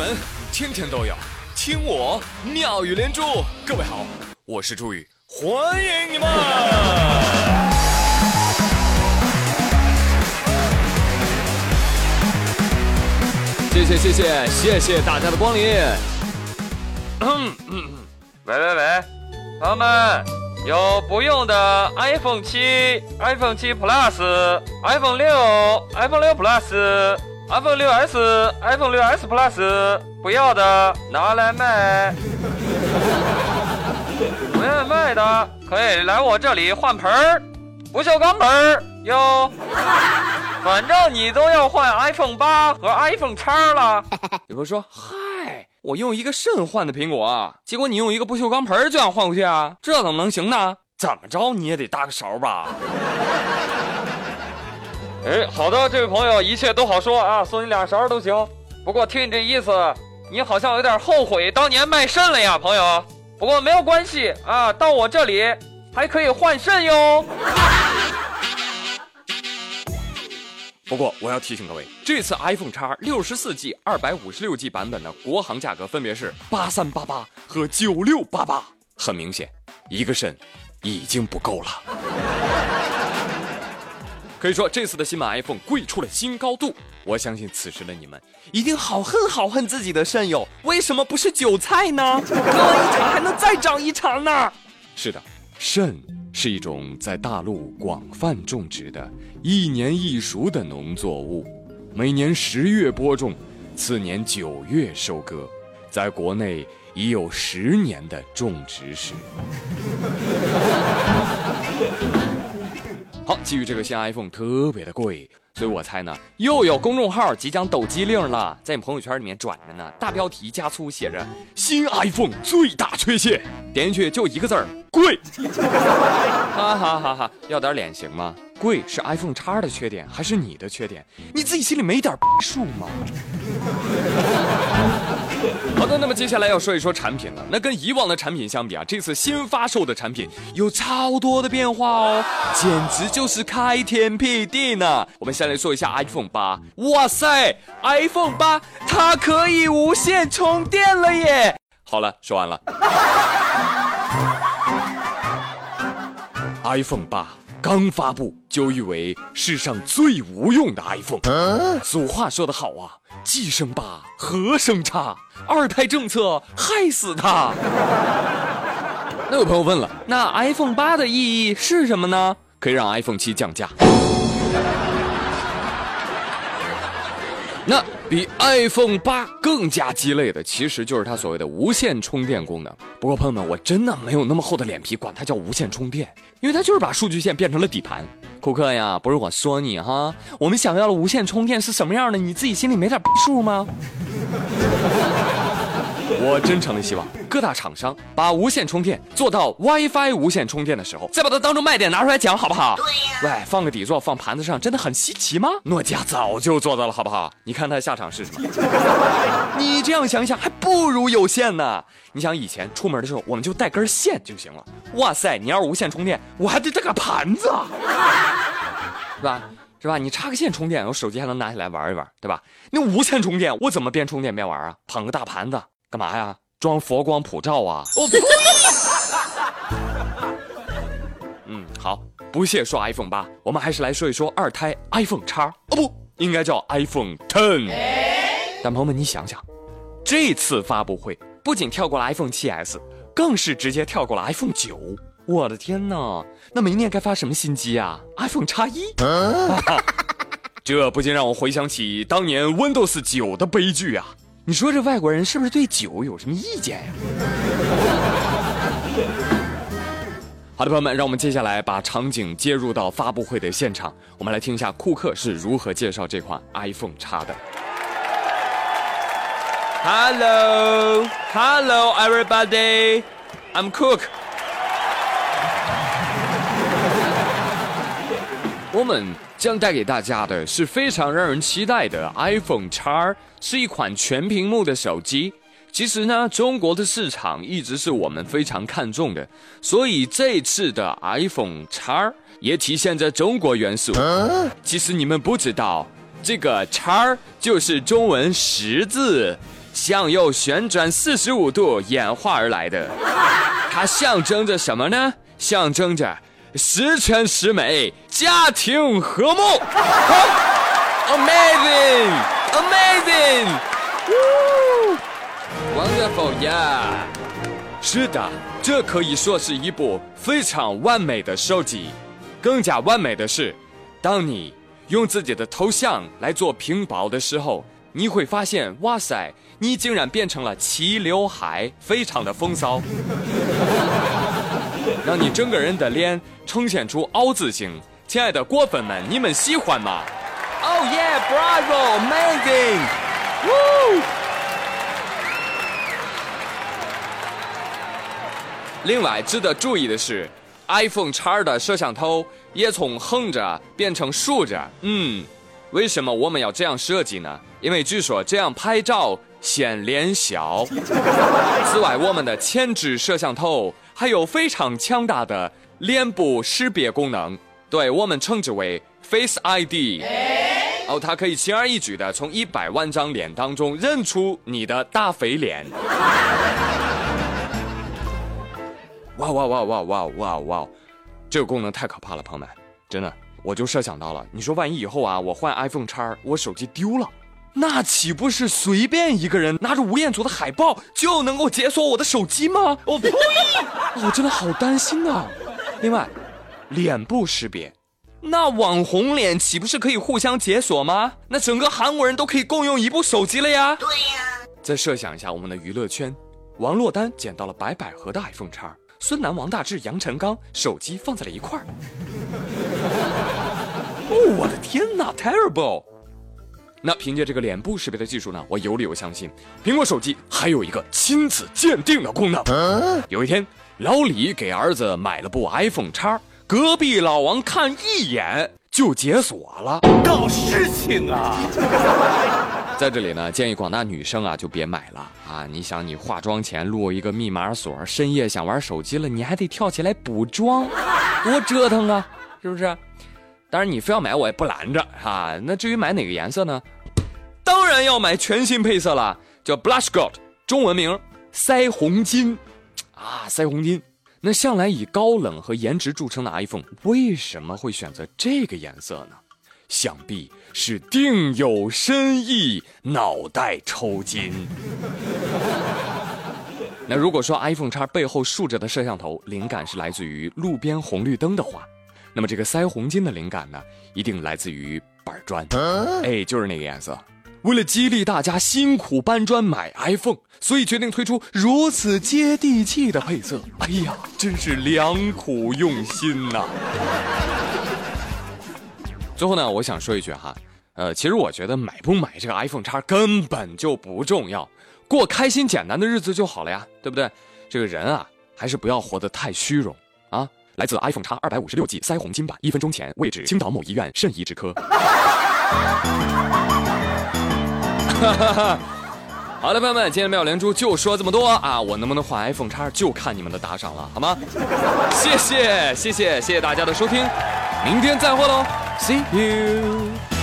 闻天天都有，听我妙语连珠。各位好，我是朱宇，欢迎你们！谢谢谢谢谢谢大家的光临。嗯嗯，喂喂喂，朋友们，有不用的 iPhone 七、iPhone 七 Plus、iPhone 六、iPhone 六 Plus、iPhone 六 S、iPhone 六 S Plus，不要的拿来卖。不愿卖的可以来我这里换盆儿，不锈钢盆儿哟。反正你都要换 iPhone 八和 iPhone 叉了。有朋友说，嗨，我用一个肾换的苹果，结果你用一个不锈钢盆就想换回去啊？这怎么能行呢？怎么着你也得搭个勺吧？哎，好的，这位朋友，一切都好说啊，送你俩勺都行。不过听你这意思，你好像有点后悔当年卖肾了呀，朋友。不过没有关系啊，到我这里还可以换肾哟。不过我要提醒各位，这次 iPhone 叉六十四 G、二百五十六 G 版本的国行价格分别是八三八八和九六八八。很明显，一个肾已经不够了。可以说，这次的新版 iPhone 贵出了新高度。我相信此时的你们一定好恨好恨自己的肾友，为什么不是韭菜呢？割完一茬还能再长一茬呢？是的，肾是一种在大陆广泛种植的、一年一熟的农作物，每年十月播种，次年九月收割，在国内已有十年的种植史。好，基于这个新 iPhone 特别的贵，所以我猜呢，又有公众号即将抖机灵了，在你朋友圈里面转着呢。大标题加粗写着“新 iPhone 最大缺陷”，点进去就一个字儿——贵。哈哈哈哈！要点脸行吗？贵是 iPhone 叉的缺点，还是你的缺点？你自己心里没点数吗？好的，那么接下来要说一说产品了。那跟以往的产品相比啊，这次新发售的产品有超多的变化哦，简直就是开天辟地呢。我们先来说一下 iPhone 八，哇塞，iPhone 八它可以无线充电了耶！好了，说完了。iPhone 八刚发布就誉为世上最无用的 iPhone。俗话说得好啊，既生八，何生叉，二胎政策害死他。那有朋友问了，那 iPhone 八的意义是什么呢？可以让 iPhone 七降价。那比 iPhone 八更加鸡肋的，其实就是它所谓的无线充电功能。不过朋友们，我真的没有那么厚的脸皮管它叫无线充电，因为它就是把数据线变成了底盘。库克呀，不是我说你哈，我们想要的无线充电是什么样的？你自己心里没点数吗？我真诚的希望各大厂商把无线充电做到 WiFi 无线充电的时候，再把它当成卖点拿出来讲，好不好？对呀。喂，放个底座放盘子上，真的很稀奇吗？诺基亚早就做到了，好不好？你看它的下场是什么？你这样想想，还不如有线呢。你想以前出门的时候，我们就带根线就行了。哇塞，你要是无线充电，我还得带个盘子，是吧？是吧？你插个线充电，我手机还能拿起来玩一玩，对吧？那无线充电，我怎么边充电边玩啊？捧个大盘子。干嘛呀？装佛光普照啊！嗯，好，不屑说 iPhone 八，我们还是来说一说二胎 iPhone 叉。哦不，应该叫 iPhone Ten。但朋友们，你想想，这次发布会不仅跳过了 iPhone 7s，更是直接跳过了 iPhone 九。我的天哪！那明年该发什么新机啊？iPhone 叉一？这不禁让我回想起当年 Windows 九的悲剧啊！你说这外国人是不是对酒有什么意见呀？好的，朋友们，让我们接下来把场景接入到发布会的现场，我们来听一下库克是如何介绍这款 iPhone 叉的。Hello，Hello everybody，I'm Cook。我们将带给大家的是非常让人期待的 iPhone 叉。是一款全屏幕的手机。其实呢，中国的市场一直是我们非常看重的，所以这次的 iPhone 叉也体现着中国元素。其实你们不知道，这个叉就是中文十字，向右旋转四十五度演化而来的。它象征着什么呢？象征着十全十美，家庭和睦。Amazing，amazing，wonderful yeah。是的，这可以说是一部非常完美的手机。更加完美的是，当你用自己的头像来做屏保的时候，你会发现，哇塞，你竟然变成了齐刘海，非常的风骚，让你整个人的脸呈现出凹字形。亲爱的果粉们，你们喜欢吗？Oh yeah, bravo, amazing, woo！另外值得注意的是，iPhone X 的摄像头也从横着变成竖着。嗯，为什么我们要这样设计呢？因为据说这样拍照显脸小。此外，我们的前置摄像头还有非常强大的脸部识别功能，对我们称之为 Face ID。哦，它可以轻而易举的从一百万张脸当中认出你的大肥脸。哇哇哇哇哇哇哇！这个功能太可怕了，朋友们，真的，我就设想到了。你说万一以后啊，我换 iPhone 叉，我手机丢了，那岂不是随便一个人拿着吴彦祖的海报就能够解锁我的手机吗？我呸！我真的好担心啊。另外，脸部识别，那网红脸岂不是可以互相解锁吗？那整个韩国人都可以共用一部手机了呀。对呀。再设想一下我们的娱乐圈，王珞丹捡到了白百合的 iPhone 叉。孙楠、王大治、杨臣刚手机放在了一块儿。哦，我的天哪，terrible！那凭借这个脸部识别的技术呢，我有理由相信，苹果手机还有一个亲子鉴定的功能。有一天，老李给儿子买了部 iPhone 叉，隔壁老王看一眼就解锁了，搞事情啊！在这里呢，建议广大女生啊，就别买了啊！你想，你化妆前录一个密码锁，深夜想玩手机了，你还得跳起来补妆，多折腾啊，是不是？当然，你非要买，我也不拦着啊。那至于买哪个颜色呢？当然要买全新配色了，叫 Blush Gold，中文名腮红金啊，腮红金。那向来以高冷和颜值著称的 iPhone，为什么会选择这个颜色呢？想必是定有深意，脑袋抽筋。那如果说 iPhone 叉背后竖着的摄像头灵感是来自于路边红绿灯的话，那么这个腮红金的灵感呢，一定来自于板砖。哎，就是那个颜色。为了激励大家辛苦搬砖买 iPhone，所以决定推出如此接地气的配色。哎呀，真是良苦用心呐！最后呢，我想说一句哈，呃，其实我觉得买不买这个 iPhone 叉根本就不重要，过开心简单的日子就好了呀，对不对？这个人啊，还是不要活得太虚荣啊。来自 iPhone 叉二百五十六 G 腮红金版，一分钟前位置青岛某医院肾移植科。好的，朋友们，今天妙连珠就说这么多啊，我能不能换 iPhone 叉就看你们的打赏了，好吗？谢谢，谢谢，谢谢大家的收听，明天再会喽。See you.